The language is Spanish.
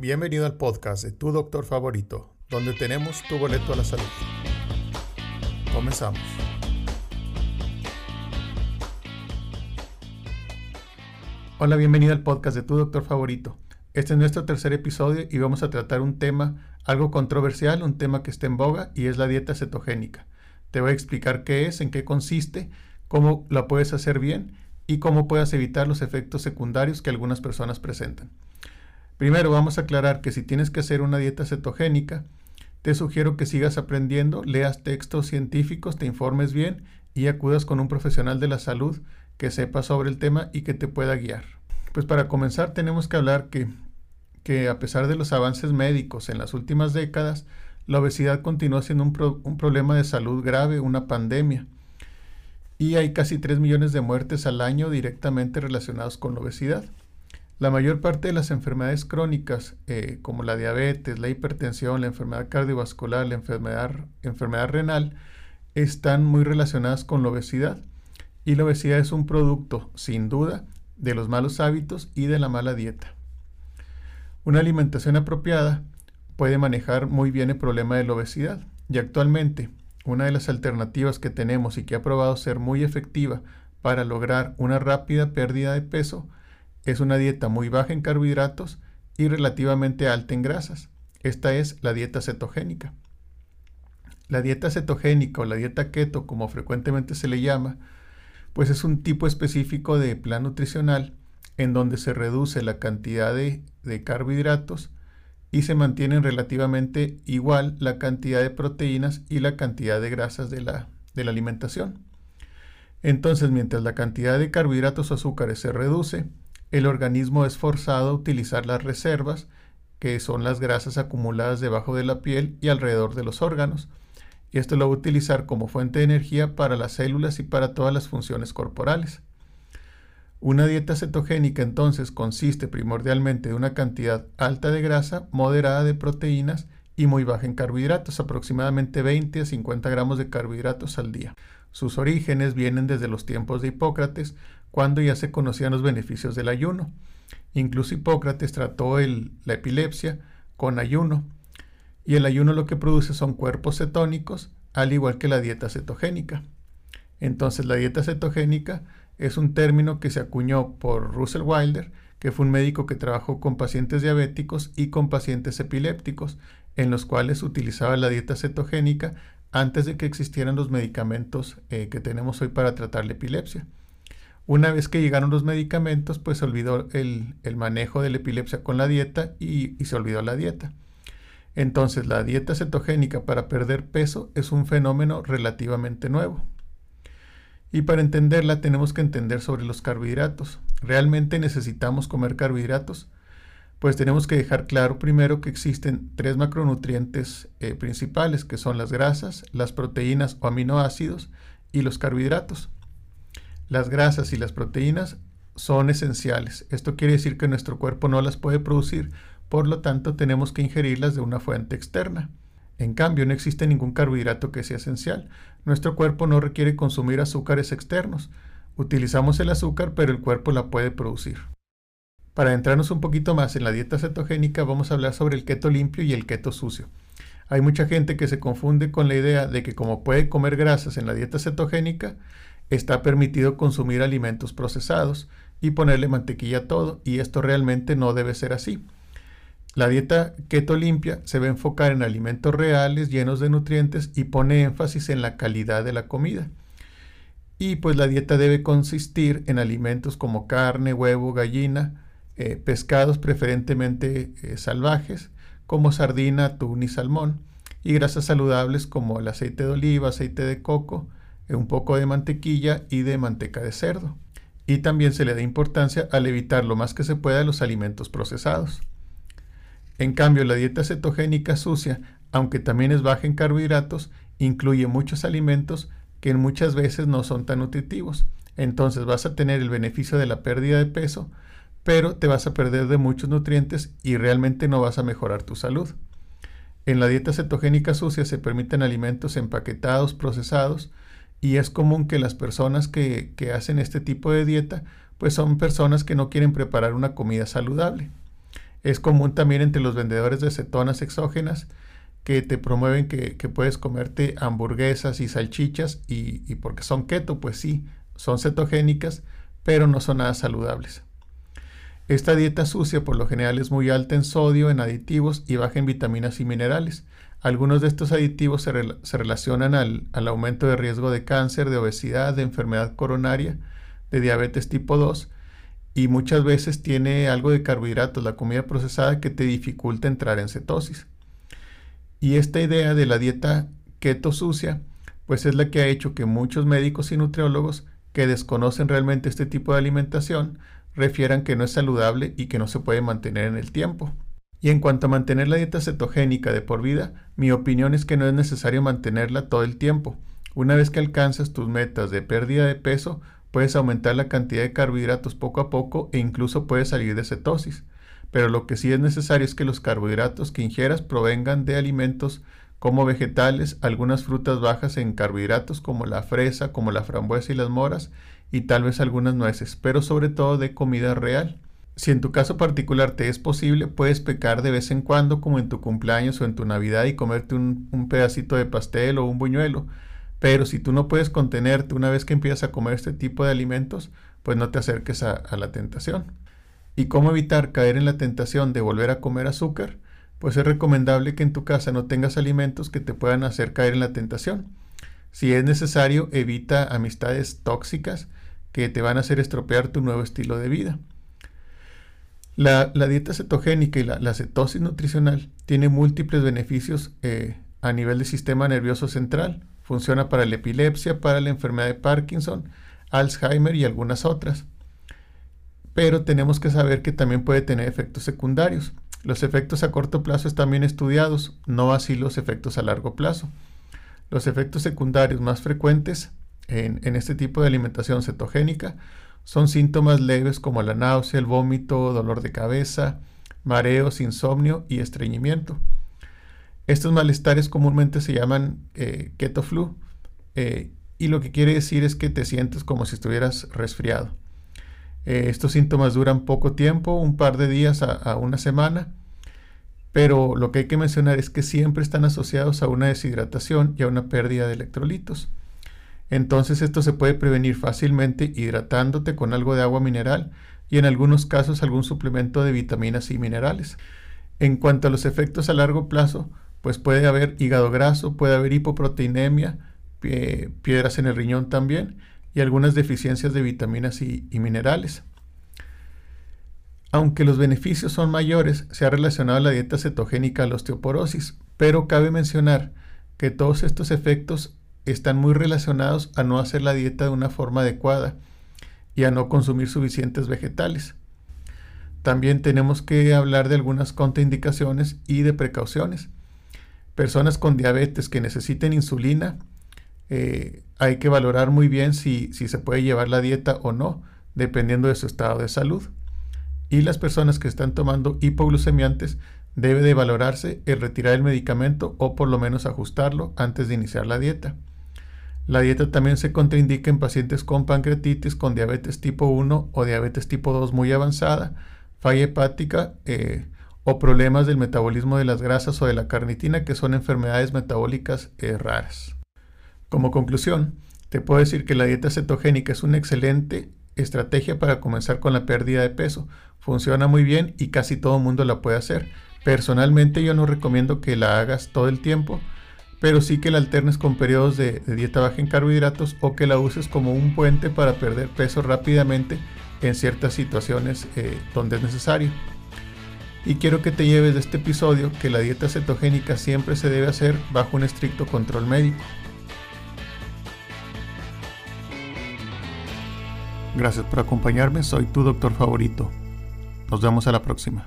Bienvenido al podcast de Tu Doctor Favorito, donde tenemos tu boleto a la salud. Comenzamos. Hola, bienvenido al podcast de Tu Doctor Favorito. Este es nuestro tercer episodio y vamos a tratar un tema algo controversial, un tema que está en boga y es la dieta cetogénica. Te voy a explicar qué es, en qué consiste, cómo la puedes hacer bien y cómo puedes evitar los efectos secundarios que algunas personas presentan. Primero vamos a aclarar que si tienes que hacer una dieta cetogénica, te sugiero que sigas aprendiendo, leas textos científicos, te informes bien y acudas con un profesional de la salud que sepa sobre el tema y que te pueda guiar. Pues para comenzar tenemos que hablar que, que a pesar de los avances médicos en las últimas décadas, la obesidad continúa siendo un, un problema de salud grave, una pandemia. Y hay casi 3 millones de muertes al año directamente relacionados con la obesidad. La mayor parte de las enfermedades crónicas, eh, como la diabetes, la hipertensión, la enfermedad cardiovascular, la enfermedad, enfermedad renal, están muy relacionadas con la obesidad. Y la obesidad es un producto, sin duda, de los malos hábitos y de la mala dieta. Una alimentación apropiada puede manejar muy bien el problema de la obesidad. Y actualmente, una de las alternativas que tenemos y que ha probado ser muy efectiva para lograr una rápida pérdida de peso es una dieta muy baja en carbohidratos y relativamente alta en grasas. Esta es la dieta cetogénica. La dieta cetogénica o la dieta keto, como frecuentemente se le llama, pues es un tipo específico de plan nutricional en donde se reduce la cantidad de, carbohidratos y se mantienen relativamente igual la cantidad de proteínas y la cantidad de grasas de la, de la alimentación. Entonces, mientras la cantidad de carbohidratos o azúcares se reduce, el organismo es forzado a utilizar las reservas, que son las grasas acumuladas debajo de la piel y alrededor de los órganos, y esto lo va a utilizar como fuente de energía para las células y para todas las funciones corporales. Una dieta cetogénica entonces consiste primordialmente de una cantidad alta de grasa, moderada de proteínas y muy baja en carbohidratos, aproximadamente 20 a 50 gramos de carbohidratos al día. Sus orígenes vienen desde los tiempos de Hipócrates, cuando ya se conocían los beneficios del ayuno. Incluso Hipócrates trató la epilepsia con ayuno. Y el ayuno lo que produce son cuerpos cetónicos, al igual que la dieta cetogénica. Entonces la dieta cetogénica es un término que se acuñó por Russell Wilder, que fue un médico que trabajó con pacientes diabéticos y con pacientes epilépticos, en los cuales utilizaba la dieta cetogénica antes de que existieran los medicamentos eh, que tenemos hoy para tratar la epilepsia. Una vez que llegaron los medicamentos, pues se olvidó el, manejo de la epilepsia con la dieta y, y se olvidó la dieta. Entonces, la dieta cetogénica para perder peso es un fenómeno relativamente nuevo. Y para entenderla tenemos que entender sobre los carbohidratos. ¿Realmente necesitamos comer carbohidratos? Pues tenemos que dejar claro primero que existen tres macronutrientes eh, principales, que son las grasas, las proteínas o aminoácidos y los carbohidratos. Las grasas y las proteínas son esenciales. Esto quiere decir que nuestro cuerpo no las puede producir, por lo tanto tenemos que ingerirlas de una fuente externa. En cambio, no existe ningún carbohidrato que sea esencial. Nuestro cuerpo no requiere consumir azúcares externos. Utilizamos el azúcar, pero el cuerpo la puede producir. Para entrarnos un poquito más en la dieta cetogénica, vamos a hablar sobre el keto limpio y el keto sucio. Hay mucha gente que se confunde con la idea de que como puede comer grasas en la dieta cetogénica, está permitido consumir alimentos procesados y ponerle mantequilla a todo, y esto realmente no debe ser así. La dieta keto limpia se va a enfocar en alimentos reales, llenos de nutrientes y pone énfasis en la calidad de la comida. Y pues la dieta debe consistir en alimentos como carne, huevo, gallina, eh, pescados preferentemente eh, salvajes, como sardina, atún y salmón, y grasas saludables como el aceite de oliva, aceite de coco, un poco de mantequilla y de manteca de cerdo. Y también se le da importancia al evitar lo más que se pueda los alimentos procesados. En cambio, la dieta cetogénica sucia, aunque también es baja en carbohidratos, incluye muchos alimentos que muchas veces no son tan nutritivos. Entonces vas a tener el beneficio de la pérdida de peso, pero te vas a perder de muchos nutrientes y realmente no vas a mejorar tu salud. En la dieta cetogénica sucia se permiten alimentos empaquetados, procesados, y es común que las personas que, hacen este tipo de dieta, pues son personas que no quieren preparar una comida saludable. Es común también entre los vendedores de cetonas exógenas que te promueven que, puedes comerte hamburguesas y salchichas y, y porque son keto, pues sí, son cetogénicas, pero no son nada saludables. Esta dieta sucia por lo general es muy alta en sodio, en aditivos y baja en vitaminas y minerales. Algunos de estos aditivos se, relacionan al, aumento de riesgo de cáncer, de obesidad, de enfermedad coronaria, de diabetes tipo 2 y muchas veces tiene algo de carbohidratos, la comida procesada que te dificulta entrar en cetosis. Y esta idea de la dieta keto sucia, pues es la que ha hecho que muchos médicos y nutriólogos que desconocen realmente este tipo de alimentación refieran que no es saludable y que no se puede mantener en el tiempo. Y en cuanto a mantener la dieta cetogénica de por vida, mi opinión es que no es necesario mantenerla todo el tiempo. Una vez que alcanzas tus metas de pérdida de peso, puedes aumentar la cantidad de carbohidratos poco a poco e incluso puedes salir de cetosis. Pero lo que sí es necesario es que los carbohidratos que ingieras provengan de alimentos como vegetales, algunas frutas bajas en carbohidratos como la fresa, como la frambuesa y las moras, y tal vez algunas nueces, pero sobre todo de comida real. Si en tu caso particular te es posible, puedes pecar de vez en cuando, como en tu cumpleaños o en tu Navidad, y comerte un, pedacito de pastel o un buñuelo. Pero si tú no puedes contenerte una vez que empiezas a comer este tipo de alimentos, pues no te acerques a, la tentación. ¿Y cómo evitar caer en la tentación de volver a comer azúcar? Pues es recomendable que en tu casa no tengas alimentos que te puedan hacer caer en la tentación. Si es necesario, evita amistades tóxicas que te van a hacer estropear tu nuevo estilo de vida. La, dieta cetogénica y la, cetosis nutricional tiene múltiples beneficios eh, a nivel del sistema nervioso central. Funciona para la epilepsia, para la enfermedad de Parkinson, Alzheimer y algunas otras. Pero tenemos que saber que también puede tener efectos secundarios. Los efectos a corto plazo están bien estudiados, no así los efectos a largo plazo. Los efectos secundarios más frecuentes en, este tipo de alimentación cetogénica son síntomas leves como la náusea, el vómito, dolor de cabeza, mareos, insomnio y estreñimiento. Estos malestares comúnmente se llaman eh, keto flu eh, y lo que quiere decir es que te sientes como si estuvieras resfriado. Eh, estos síntomas duran poco tiempo, un par de días a una semana, pero lo que hay que mencionar es que siempre están asociados a una deshidratación y a una pérdida de electrolitos. Entonces esto se puede prevenir fácilmente hidratándote con algo de agua mineral y en algunos casos algún suplemento de vitaminas y minerales. En cuanto a los efectos a largo plazo, pues puede haber hígado graso, puede haber hipoproteinemia, piedras en el riñón también y algunas deficiencias de vitaminas y, y minerales. Aunque los beneficios son mayores, se ha relacionado la dieta cetogénica a la osteoporosis, pero cabe mencionar que todos estos efectos están muy relacionados a no hacer la dieta de una forma adecuada y a no consumir suficientes vegetales. También tenemos que hablar de algunas contraindicaciones y de precauciones. Personas con diabetes que necesiten insulina, eh, hay que valorar muy bien si, si se puede llevar la dieta o no, dependiendo de su estado de salud. Y las personas que están tomando hipoglucemiantes debe de valorarse el retirar el medicamento o por lo menos ajustarlo antes de iniciar la dieta. La dieta también se contraindica en pacientes con pancreatitis, con diabetes tipo 1 o diabetes tipo 2 muy avanzada, falla hepática eh, o problemas del metabolismo de las grasas o de la carnitina, que son enfermedades metabólicas eh, raras. Como conclusión, te puedo decir que la dieta cetogénica es una excelente estrategia para comenzar con la pérdida de peso. Funciona muy bien y casi todo el mundo la puede hacer. Personalmente yo no recomiendo que la hagas todo el tiempo, pero sí que la alternes con periodos de, dieta baja en carbohidratos o que la uses como un puente para perder peso rápidamente en ciertas situaciones eh, donde es necesario. Y quiero que te lleves de este episodio que la dieta cetogénica siempre se debe hacer bajo un estricto control médico. Gracias por acompañarme, soy tu doctor favorito. Nos vemos a la próxima.